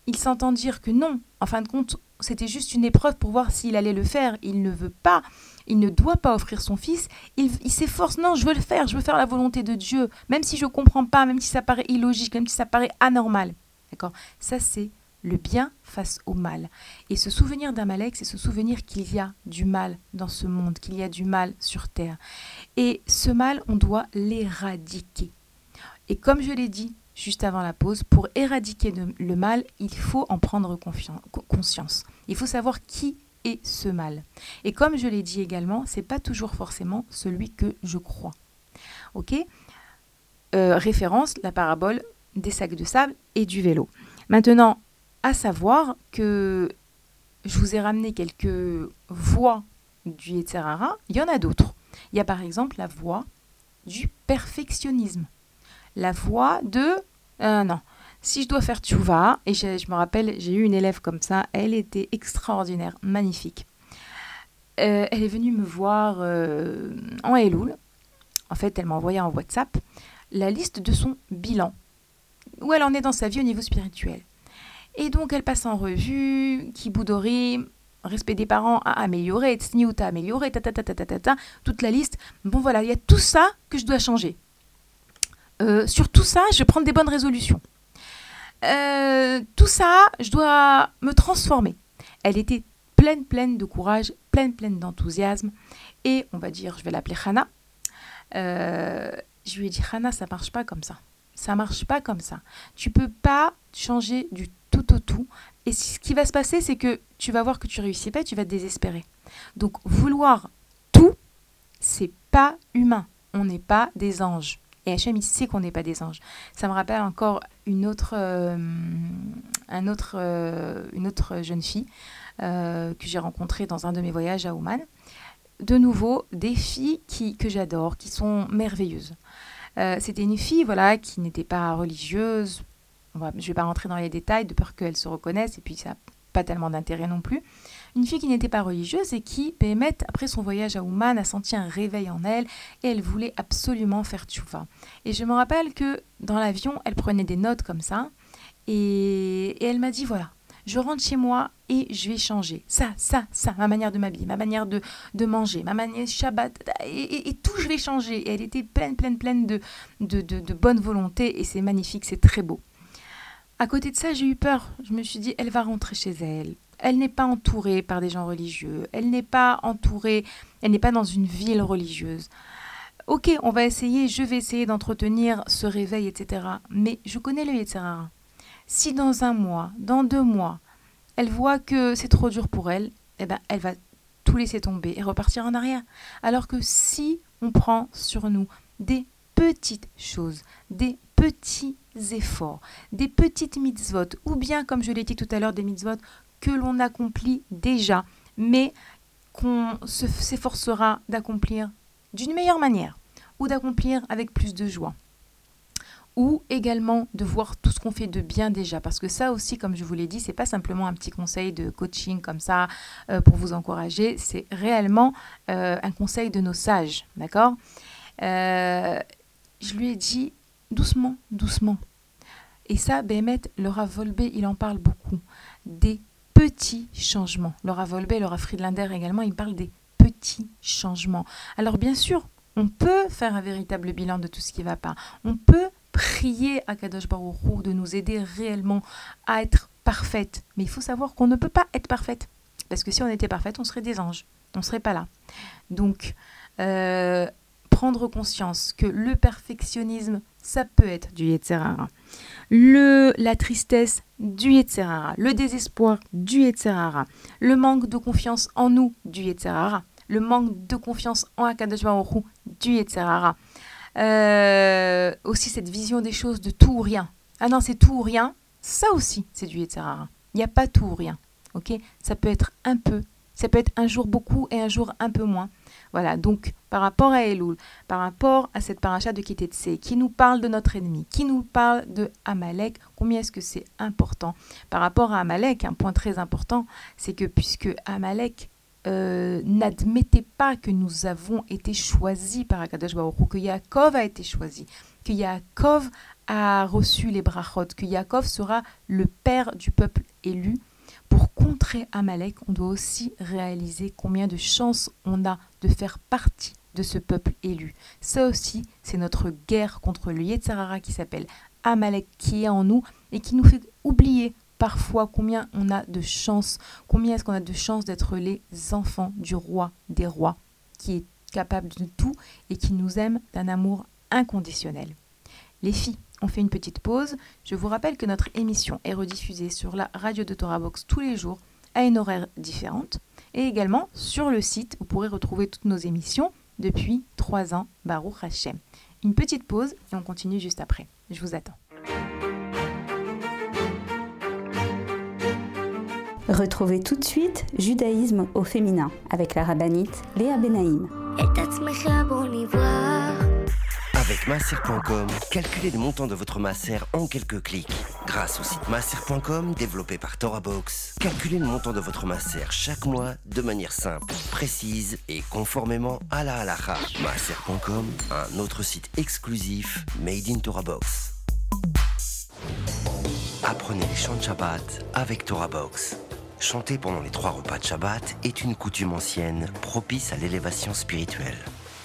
il s'entend dire que non, en fin de compte, c'était juste une épreuve pour voir s'il allait le faire. Il ne veut pas, il ne doit pas offrir son fils. Il, s'efforce, non, je veux le faire, je veux faire la volonté de Dieu, même si je ne comprends pas, même si ça paraît illogique, même si ça paraît anormal. D'accord? Ça, c'est le bien face au mal. Et ce souvenir d'Amalek, c'est ce souvenir qu'il y a du mal dans ce monde, qu'il y a du mal sur terre. Et ce mal, on doit l'éradiquer. Et comme je l'ai dit juste avant la pause, pour éradiquer le mal, il faut en prendre conscience. Il faut savoir qui est ce mal. Et comme je l'ai dit également, c'est pas toujours forcément celui que je crois. Ok? Euh, Référence la parabole des sacs de sable et du vélo. Maintenant, à savoir que je vous ai ramené quelques voies du Yetzerara, il y en a d'autres. Il y a par exemple la voie du perfectionnisme la voix de euh, non. Si je dois faire tchouva, et je, me rappelle, j'ai eu une élève comme ça, elle était extraordinaire, magnifique. Euh, elle est venue me voir euh, en Elul. En fait, elle m'a envoyé en WhatsApp la liste de son bilan, où elle en est dans sa vie au niveau spirituel. Et donc, elle passe en revue, Kibudori, respect des parents à améliorer, Tsniout à améliorer, ta, ta, ta, ta, ta, ta, toute la liste. Bon, voilà, il y a tout ça que je dois changer. Euh, sur tout ça, je vais prendre des bonnes résolutions. Euh, tout ça, je dois me transformer. Elle était pleine, pleine de courage, pleine, pleine d'enthousiasme. Et on va dire, je vais l'appeler Hana. Euh, je lui ai dit, Hana, ça marche pas comme ça. Ça marche pas comme ça. Tu peux pas changer du tout au tout. Et ce qui va se passer, c'est que tu vas voir que tu réussis pas et tu vas te désespérer. Donc, vouloir tout, c'est pas humain. On n'est pas des anges. Et Hachem, il sait qu'on n'est pas des anges. Ça me rappelle encore une autre, euh, autre, euh, une autre jeune fille euh, que j'ai rencontrée dans un de mes voyages à Oman. De nouveau, des filles qui, que j'adore, qui sont merveilleuses. C'était une fille voilà, qui n'était pas religieuse. je ne vais pas rentrer dans les détails de peur qu'elle se reconnaisse, et puis ça n'a pas tellement d'intérêt non plus une fille qui n'était pas religieuse et qui, Bémet, après son voyage à Ouman, a senti un réveil en elle et elle voulait absolument faire tchouva. Et je me rappelle que dans l'avion, elle prenait des notes comme ça et, elle m'a dit voilà, Je rentre chez moi et je vais changer. Ça, ça, ça, ma manière de m'habiller, ma manière de, de manger, ma manière Shabbat, et, tout, je vais changer. Et elle était pleine, pleine, pleine de, de, de bonne volonté et c'est magnifique, c'est très beau. À côté de ça, j'ai eu peur. Je me suis dit, elle va rentrer chez elle. Elle n'est pas entourée par des gens religieux. Elle n'est pas entourée, elle n'est pas dans une ville religieuse. Ok, on va essayer, je vais essayer d'entretenir ce réveil, etc. Mais je connais le Yetzirara. Si dans un mois, dans deux mois, elle voit que c'est trop dur pour elle, eh ben, elle va tout laisser tomber et repartir en arrière. Alors que si on prend sur nous des petites choses, des petits efforts, des petites mitzvot, ou bien, comme je l'ai dit tout à l'heure, des mitzvot que l'on accomplit déjà, mais qu'on s'efforcera d'accomplir d'une meilleure manière ou d'accomplir avec plus de joie. Ou également de voir tout ce qu'on fait de bien déjà. Parce que ça aussi, comme je vous l'ai dit, c'est pas simplement un petit conseil de coaching comme ça euh, pour vous encourager, c'est réellement euh, un conseil de nos sages. D'accord? Euh, Je lui ai dit doucement, doucement. Et ça, Bémet, Laura Volbé, il en parle beaucoup. Des petits changements. Laura Volbé, Laura Friedlander également, il parle des petits changements. Alors bien sûr, on peut faire un véritable bilan de tout ce qui ne va pas. On peut prier à Kadosh Baruch de nous aider réellement à être parfaite. Mais il faut savoir qu'on ne peut pas être parfaite. Parce que si on était parfaite, on serait des anges. On ne serait pas là. Donc, euh, prendre conscience que le perfectionnisme, ça peut être du Yetzerara. Le, la tristesse, du Yetzerara. Le désespoir, du Yetzerara. Le manque de confiance en nous, du Yetzerara le manque de confiance en Akadosh Baruch du Yetzerara. Euh, aussi cette vision des choses de tout ou rien. Ah non, c'est tout ou rien. Ça aussi, c'est du Yetzerara. Il n'y a pas tout ou rien. Ok? Ça peut être un peu. Ça peut être un jour beaucoup et un jour un peu moins. Voilà, donc par rapport à Elul, par rapport à cette paracha de Kitetse, qui nous parle de notre ennemi, qui nous parle de Amalek, combien est-ce que c'est important? Par rapport à Amalek, un point très important, c'est que puisque Amalek euh, n'admettez pas que nous avons été choisis par Akadosh Baruch que Yaakov a été choisi, que Yaakov a reçu les brachot, que Yaakov sera le père du peuple élu. Pour contrer Amalek, on doit aussi réaliser combien de chances on a de faire partie de ce peuple élu. Ça aussi, c'est notre guerre contre le Yetzarara qui s'appelle Amalek qui est en nous et qui nous fait oublier parfois combien on a de chance, combien est-ce qu'on a de chance d'être les enfants du roi des rois, qui est capable de tout et qui nous aime d'un amour inconditionnel. Les filles, on fait une petite pause. Je vous rappelle que notre émission est rediffusée sur la radio de Torah Box tous les jours à une horaire différente et également sur le site, vous pourrez retrouver toutes nos émissions depuis trois ans, Baruch Hashem. Une petite pause et on continue juste après. Je vous attends. Retrouvez tout de suite Judaïsme au féminin avec la rabbinite Léa Benaïm. Avec masser.com, calculez le montant de votre masser en quelques clics. Grâce au site masser.com développé par ToraBox, calculez le montant de votre masser chaque mois de manière simple, précise et conformément à la halakha. Masser.com, un autre site exclusif made in ToraBox. Apprenez les chants de Shabbat avec ToraBox. Chanter pendant les trois repas de Shabbat est une coutume ancienne propice à l'élévation spirituelle.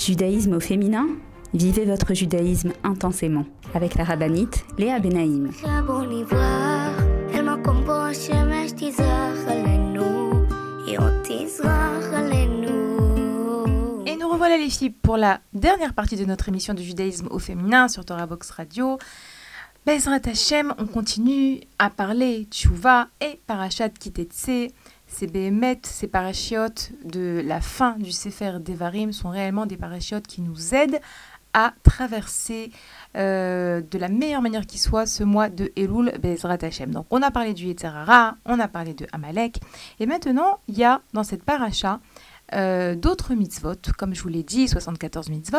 Judaïsme au féminin Vivez votre judaïsme intensément avec la rabbinite Léa Benaïm. Et nous revoilà les filles pour la dernière partie de notre émission de judaïsme au féminin sur Torah Box Radio. Bezrat Hashem, on continue à parler Tchouva et Parashat Kitetse. Ces béhémeth, ces parachiotes de la fin du Sefer Devarim sont réellement des parachiotes qui nous aident à traverser euh, de la meilleure manière qui soit ce mois de Elul Bezrat Hashem. Donc on a parlé du Yetzerara, on a parlé de Amalek, et maintenant il y a dans cette paracha euh, d'autres mitzvot, comme je vous l'ai dit, 74 mitzvot.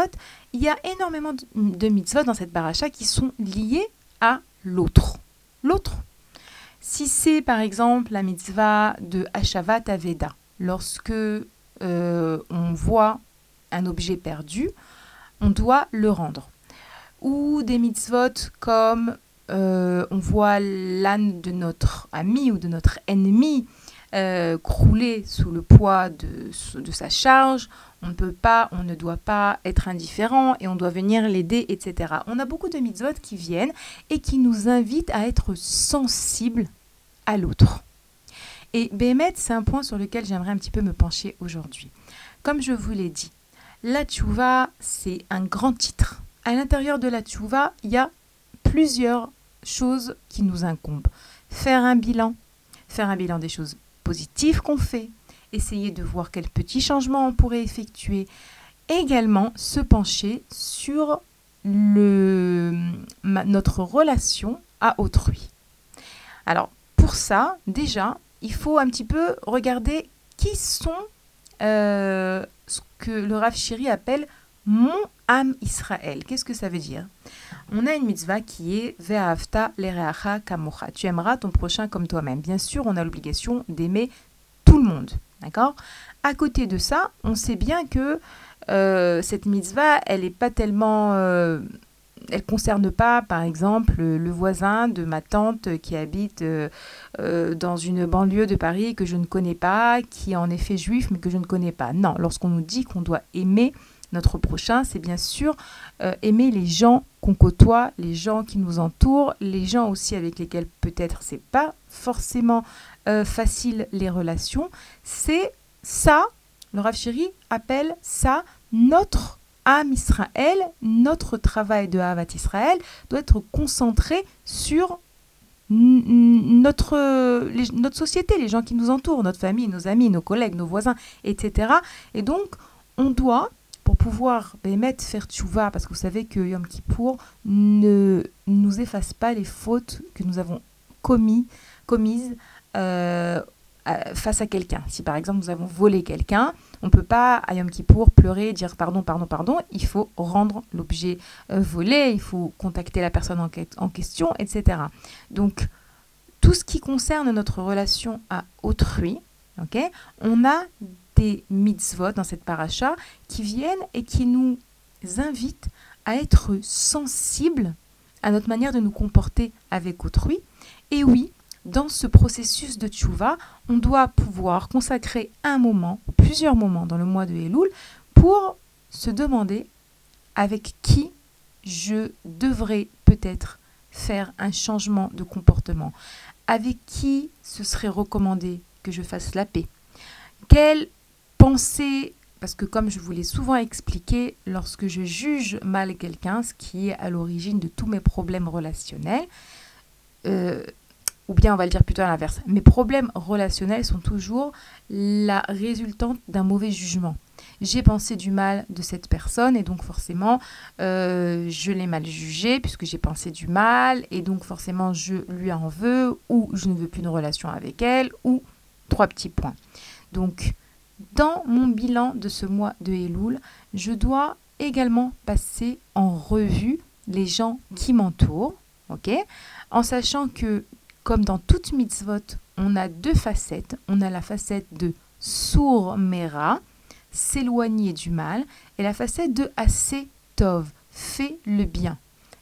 Il y a énormément de mitzvot dans cette paracha qui sont liés à l'autre. L'autre. Si c'est par exemple la mitzvah de Hashavat Aveda, lorsque euh, on voit un objet perdu, on doit le rendre. Ou des mitzvot comme euh, on voit l'âne de notre ami ou de notre ennemi euh, crouler sous le poids de, sa charge, on ne peut pas, on ne doit pas être indifférent et on doit venir l'aider, etc. On a beaucoup de mitzvot qui viennent et qui nous invitent à être sensibles à l'autre. Et Bémet, c'est un point sur lequel j'aimerais un petit peu me pencher aujourd'hui. Comme je vous l'ai dit, la tchouva, c'est un grand titre à l'intérieur de la tchouva, il y a plusieurs choses qui nous incombent. Faire un bilan, faire un bilan des choses positives qu'on fait, essayer de voir quels petits changements on pourrait effectuer, également se pencher sur le, notre relation à autrui. Alors, pour ça, déjà, il faut un petit peu regarder qui sont euh, ce que le Rav Shiri appelle mon âme Israël. Qu'est-ce que ça veut dire? On a une mitzvah qui est Ve'afta lereacha kamocha. Tu aimeras ton prochain comme toi-même. Bien sûr, on a l'obligation d'aimer tout le monde. D'accord? À côté de ça, on sait bien que euh, cette mitzvah, elle n'est pas tellement. Euh, elle concerne pas, par exemple, le voisin de ma tante qui habite euh, dans une banlieue de Paris que je ne connais pas, qui est en effet juif mais que je ne connais pas. Non, lorsqu'on nous dit qu'on doit aimer notre prochain, c'est bien sûr euh, aimer les gens qu'on côtoie, les gens qui nous entourent, les gens aussi avec lesquels peut-être c'est pas forcément euh, facile les relations. C'est ça, le Rav appelle ça notre âme Israël, notre travail de Havat Israël doit être concentré sur notre, notre société, les gens qui nous entourent, notre famille, nos amis, nos collègues, nos voisins, etc. Et donc, on doit pour pouvoir mettre faire tchouva, parce que vous savez que Yom Kippour ne nous efface pas les fautes que nous avons commis, commises euh, face à quelqu'un. Si par exemple nous avons volé quelqu'un, on ne peut pas à Yom Kippour pleurer, dire pardon, pardon, pardon. Il faut rendre l'objet euh, volé, il faut contacter la personne en, question, etc. Donc tout ce qui concerne notre relation à autrui, on a des mitzvot dans cette paracha qui viennent et qui nous invitent à être sensibles à notre manière de nous comporter avec autrui. Et oui, dans ce processus de tchouva, on doit pouvoir consacrer un moment, plusieurs moments dans le mois de Elul, pour se demander avec qui je devrais peut-être faire un changement de comportement, avec qui ce serait recommandé que je fasse la paix, quel penser, parce que comme je vous l'ai souvent expliqué, lorsque je juge mal quelqu'un, ce qui est à l'origine de tous mes problèmes relationnels, euh, ou bien on va le dire plutôt à l'inverse, mes problèmes relationnels sont toujours la résultante d'un mauvais jugement. J'ai pensé du mal de cette personne et donc forcément euh, je l'ai mal jugé puisque j'ai pensé du mal et donc forcément je lui en veux ou je ne veux plus de relation avec elle ou trois petits points. Donc dans mon bilan de ce mois de Elul, je dois également passer en revue les gens qui m'entourent, ok? En sachant que, comme dans toute mitzvot, on a deux facettes. On a la facette de sourmera, s'éloigner du mal, et la facette de assez tov, le bien.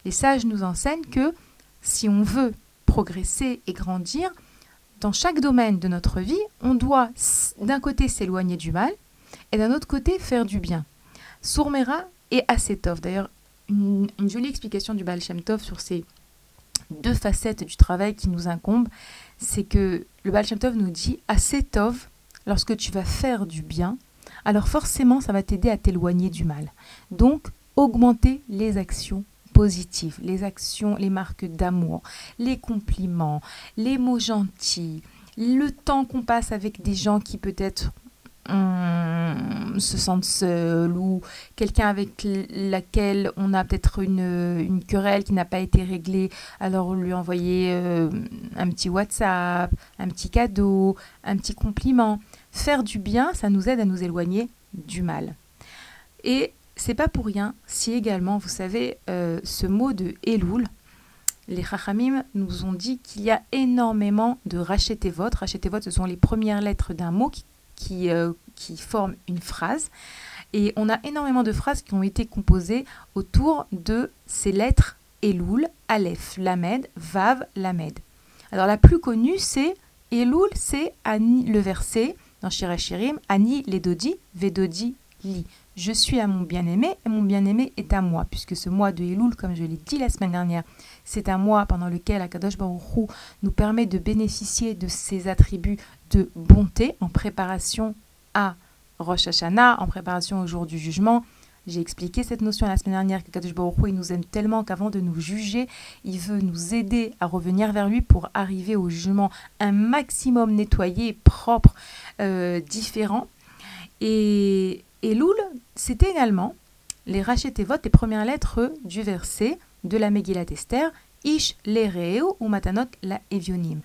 Les sages nous enseignent que si on veut progresser et grandir, dans chaque domaine de notre vie, on doit d'un côté s'éloigner du mal et d'un autre côté faire du bien. Sourmera et Asetov. D'ailleurs, une, jolie explication du Baal Shem Tov sur ces deux facettes du travail qui nous incombent, c'est que le Baal Shem Tov nous dit Asetov, lorsque tu vas faire du bien, alors forcément ça va t'aider à t'éloigner du mal. Donc, augmenter les actions positives, les actions, les marques d'amour, les compliments, les mots gentils, le temps qu'on passe avec des gens qui peut-être se sente seul ou quelqu'un avec laquelle on a peut-être une, une, querelle qui n'a pas été réglée, alors lui envoyer euh, un petit WhatsApp, un petit cadeau, un petit compliment. Faire du bien, ça nous aide à nous éloigner du mal. Et c'est pas pour rien si également, vous savez, euh, ce mot de Elul, les Chachamim nous ont dit qu'il y a énormément de rachetez-votes. Rachetez-votes, ce sont les premières lettres d'un mot qui, qui, euh, qui, forment une phrase. Et on a énormément de phrases qui ont été composées autour de ces lettres Elul, Aleph, Lamed, Vav, Lamed. Alors la plus connue, c'est Elul, c'est le verset dans Shirachirim, Ani, Ledodi, Vedodi, Li je suis à mon bien-aimé et mon bien-aimé est à moi, puisque ce mois de Elul, comme je l'ai dit la semaine dernière, c'est un mois pendant lequel Akadosh Baruch nous permet de bénéficier de ses attributs de bonté en préparation à Rosh Hashanah, en préparation au jour du jugement. J'ai expliqué cette notion la semaine dernière qu'Akadosh Baruch il nous aime tellement qu'avant de nous juger, il veut nous aider à revenir vers lui pour arriver au jugement un maximum nettoyé, propre, euh, différent. Et Loul, c'est également les votes les premières lettres du verset de la Megillat Esther, Ish l'ereo ou Matanot la Evionim.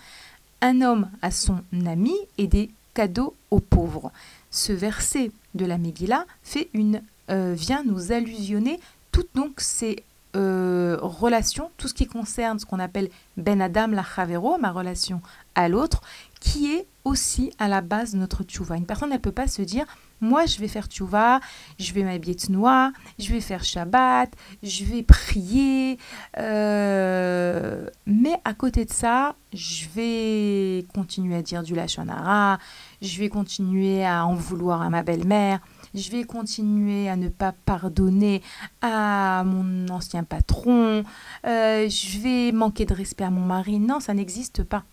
Un homme à son ami et des cadeaux aux pauvres. Ce verset de la Megillah fait une, euh, vient nous allusionner toutes donc ces euh, relations, tout ce qui concerne ce qu'on appelle Ben Adam la Chavero, ma relation à l'autre, qui est aussi à la base de notre tchouva. Une personne, ne peut pas se dire moi, je vais faire tchouva, je vais m'habiller noix, je vais faire Shabbat, je vais prier. Euh, mais à côté de ça, je vais continuer à dire du lachonara, je vais continuer à en vouloir à ma belle-mère, je vais continuer à ne pas pardonner à mon ancien patron, euh, je vais manquer de respect à mon mari. Non, ça n'existe pas.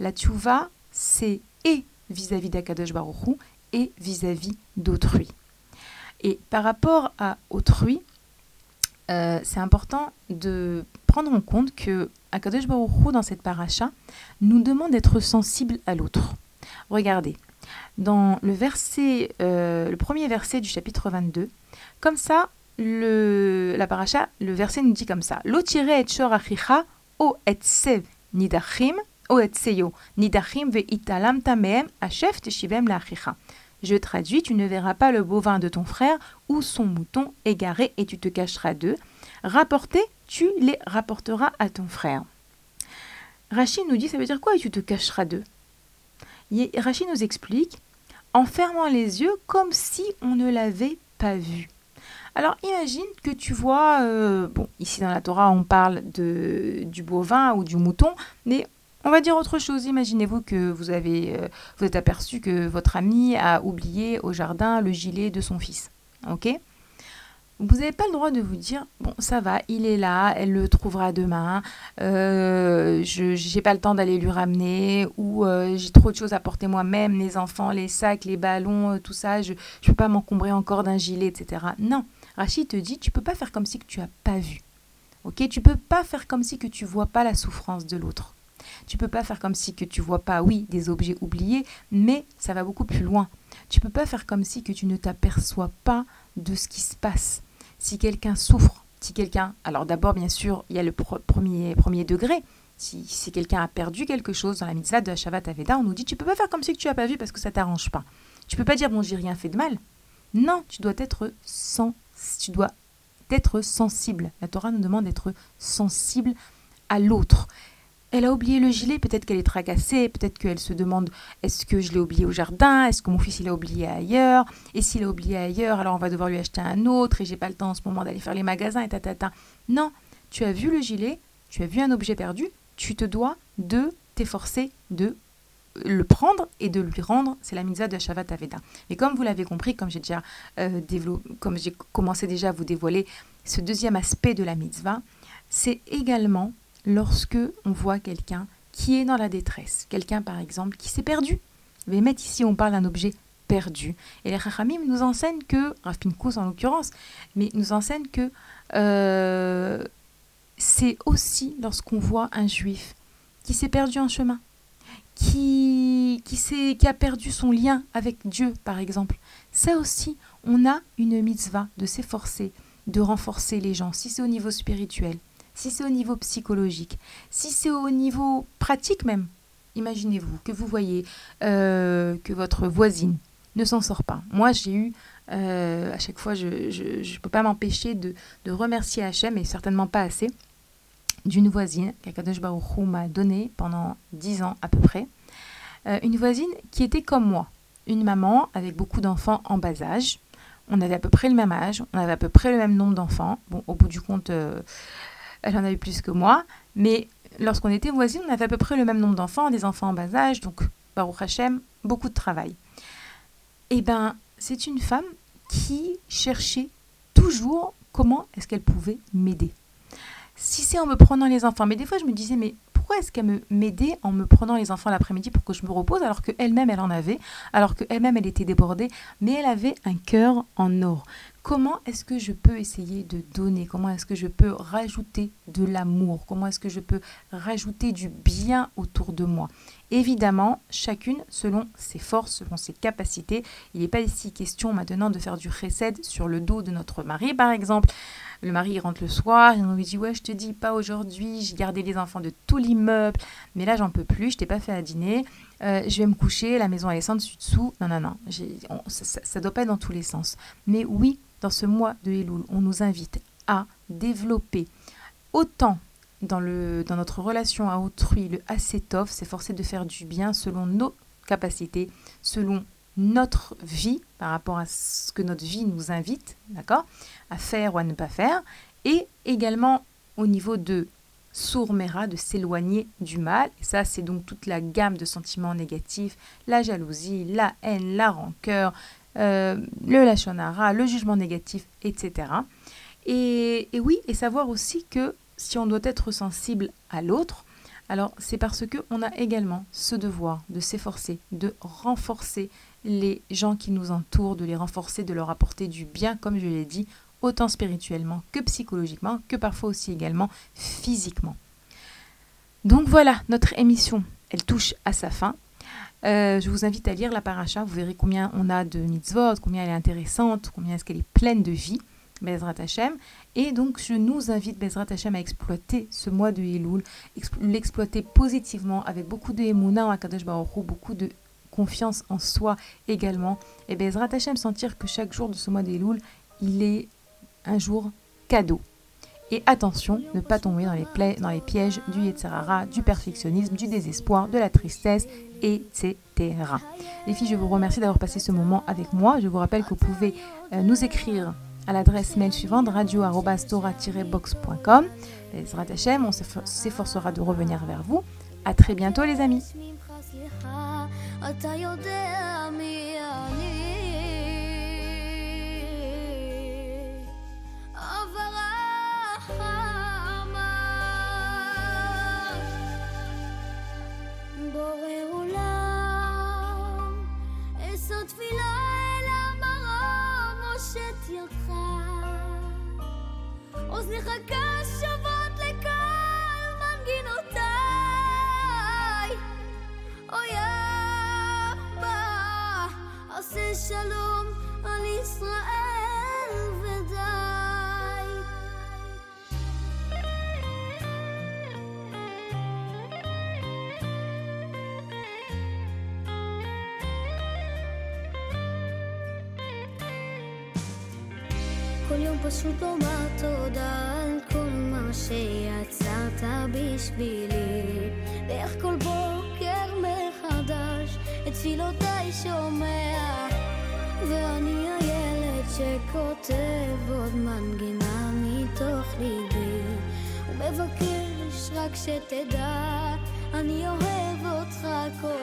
La tchouva, c'est et vis-à-vis d'Akadosh Baruchou et vis-à-vis d'autrui. Et par rapport à autrui, euh, c'est important de prendre en compte que Akadosh Baruch dans cette paracha nous demande d'être sensible à l'autre. Regardez, dans le verset, euh, le premier verset du chapitre 22, comme ça, le, la paracha, le verset nous dit comme ça L'otire et shor achicha o et sev nidachim o et seyo nidachim ve italam tameem achef teshivem la achicha. Je traduis, tu ne verras pas le bovin de ton frère ou son mouton égaré et tu te cacheras d'eux. Rapporter, tu les rapporteras à ton frère. Rachid nous dit, ça veut dire quoi et tu te cacheras d'eux? Rachid nous explique, en fermant les yeux comme si on ne l'avait pas vu. Alors imagine que tu vois, euh, bon, ici dans la Torah on parle de, du bovin ou du mouton, mais on va dire autre chose. Imaginez-vous que vous avez, euh, vous êtes aperçu que votre ami a oublié au jardin le gilet de son fils. Ok? Vous n'avez pas le droit de vous dire bon, ça va, il est là, elle le trouvera demain. Euh, je n'ai pas le temps d'aller lui ramener ou euh, j'ai trop de choses à porter moi-même, les enfants, les sacs, les ballons, tout ça. Je ne peux pas m'encombrer encore d'un gilet, etc. Non, Rachid te dit tu peux pas faire comme si que tu as pas vu. Ok, tu peux pas faire comme si que tu vois pas la souffrance de l'autre. Tu peux pas faire comme si que tu vois pas, oui, des objets oubliés, mais ça va beaucoup plus loin. Tu peux pas faire comme si que tu ne t'aperçois pas de ce qui se passe. Si quelqu'un souffre, si quelqu'un, alors d'abord bien sûr, il y a le premier, premier degré. Si, si quelqu'un a perdu quelque chose dans la mitzvah de Shabbat Aveda, on nous dit tu peux pas faire comme si que tu as pas vu parce que ça t'arrange pas. Tu peux pas dire bon j'ai rien fait de mal. Non, tu dois être sans, tu dois être sensible. La Torah nous demande d'être sensible à l'autre. Elle a oublié le gilet, peut-être qu'elle est tracassée, peut-être qu'elle se demande est-ce que je l'ai oublié au jardin, est-ce que mon fils il a oublié ailleurs, et s'il a oublié ailleurs, alors on va devoir lui acheter un autre, et j'ai pas le temps en ce moment d'aller faire les magasins, et ta, Non, tu as vu le gilet, tu as vu un objet perdu, tu te dois de t'efforcer de le prendre et de lui rendre, c'est la mitzvah de Shavat Aveda. Mais comme vous l'avez compris, comme j'ai déjà euh, comme j'ai commencé déjà à vous dévoiler ce deuxième aspect de la mitzvah, c'est également lorsque on voit quelqu'un qui est dans la détresse, quelqu'un par exemple qui s'est perdu. Mais mettre ici, on parle d'un objet perdu. Et les Rachamim nous enseignent que, Rav en l'occurrence, mais nous enseignent que euh, c'est aussi lorsqu'on voit un juif qui s'est perdu en chemin, qui, qui, qui a perdu son lien avec Dieu, par exemple. Ça aussi, on a une mitzvah de s'efforcer, de renforcer les gens, si c'est au niveau spirituel, si c'est au niveau psychologique, si c'est au niveau pratique même. Imaginez-vous que vous voyez euh, que votre voisine ne s'en sort pas. Moi, j'ai eu, euh, à chaque fois, je ne peux pas m'empêcher de, remercier Hachem, et certainement pas assez, d'une voisine qu'Akadosh Baruch m'a donnée pendant dix ans à peu près. Euh, une voisine qui était comme moi, une maman avec beaucoup d'enfants en bas âge. On avait à peu près le même âge, on avait à peu près le même nombre d'enfants. Bon, au bout du compte, elle en avait plus que moi, mais lorsqu'on était voisine, on avait à peu près le même nombre d'enfants, des enfants en bas âge, donc Baruch Hashem, beaucoup de travail. Eh bien, c'est une femme qui cherchait toujours comment est-ce qu'elle pouvait m'aider. Si c'est en me prenant les enfants, mais des fois je me disais, mais pourquoi est-ce qu'elle m'aidait en me prenant les enfants l'après-midi pour que je me repose alors qu'elle-même elle en avait, alors qu'elle-même elle était débordée, mais elle avait un cœur en or. Comment est-ce que je peux essayer de donner? Comment est-ce que je peux rajouter de l'amour? Comment est-ce que je peux rajouter du bien autour de moi? Évidemment, chacune selon ses forces, selon ses capacités. Il n'est pas ici question maintenant de faire du recède sur le dos de notre mari, par exemple. Le mari rentre le soir, et on lui dit Ouais, je te dis pas aujourd'hui, j'ai gardé les enfants de tout l'immeuble, mais là j'en peux plus, je t'ai pas fait à dîner, euh, je vais me coucher, la maison elle est sans dessus-dessous. Non, non, non, ça ne doit pas être dans tous les sens. Mais oui, dans ce mois de Elul, on nous invite à développer autant dans, le, dans notre relation à autrui le assetov, s'efforcer de faire du bien selon nos capacités, selon notre vie, par rapport à ce que notre vie nous invite, d'accord, à faire ou à ne pas faire, et également au niveau de sourmera, de s'éloigner du mal. Et ça, c'est donc toute la gamme de sentiments négatifs, la jalousie, la haine, la rancœur, euh, le lachonara, le jugement négatif, etc. Et, oui, et savoir aussi que si on doit être sensible à l'autre, alors c'est parce qu'on a également ce devoir de s'efforcer, de renforcer les gens qui nous entourent, de les renforcer, de leur apporter du bien, comme je l'ai dit, autant spirituellement que psychologiquement, que parfois aussi également physiquement. Donc voilà, notre émission, elle touche à sa fin. Euh, je vous invite à lire la paracha, vous verrez combien on a de mitzvot, combien elle est intéressante, combien est-ce qu'elle est pleine de vie, Bezrat Hashem. Et donc je nous invite, Bezrat Hashem, à exploiter ce mois de Elul, l'exploiter positivement avec beaucoup de Emouna en Akadosh Baruch beaucoup de confiance en soi également. Et Bezrat Hashem, sentir que chaque jour de ce mois de Elul, il est un jour cadeau. Et attention, ne pas tomber dans les, dans les pièges du Yetzirara, du perfectionnisme, du désespoir, de la tristesse etc. Les filles, je vous remercie d'avoir passé ce moment avec moi. Je vous rappelle que vous pouvez euh, nous écrire à l'adresse mail suivante radio-box.com. on s'efforcera de revenir vers vous. À très bientôt les amis. אוזניך פשוט לומר תודה על כל מה שיצרת בשבילי. ואיך כל בוקר מחדש את תפילותיי שומע ואני הילד שכותב עוד מנגינה מתוך ליבי. ומבקש רק שתדע אני אוהב אותך כל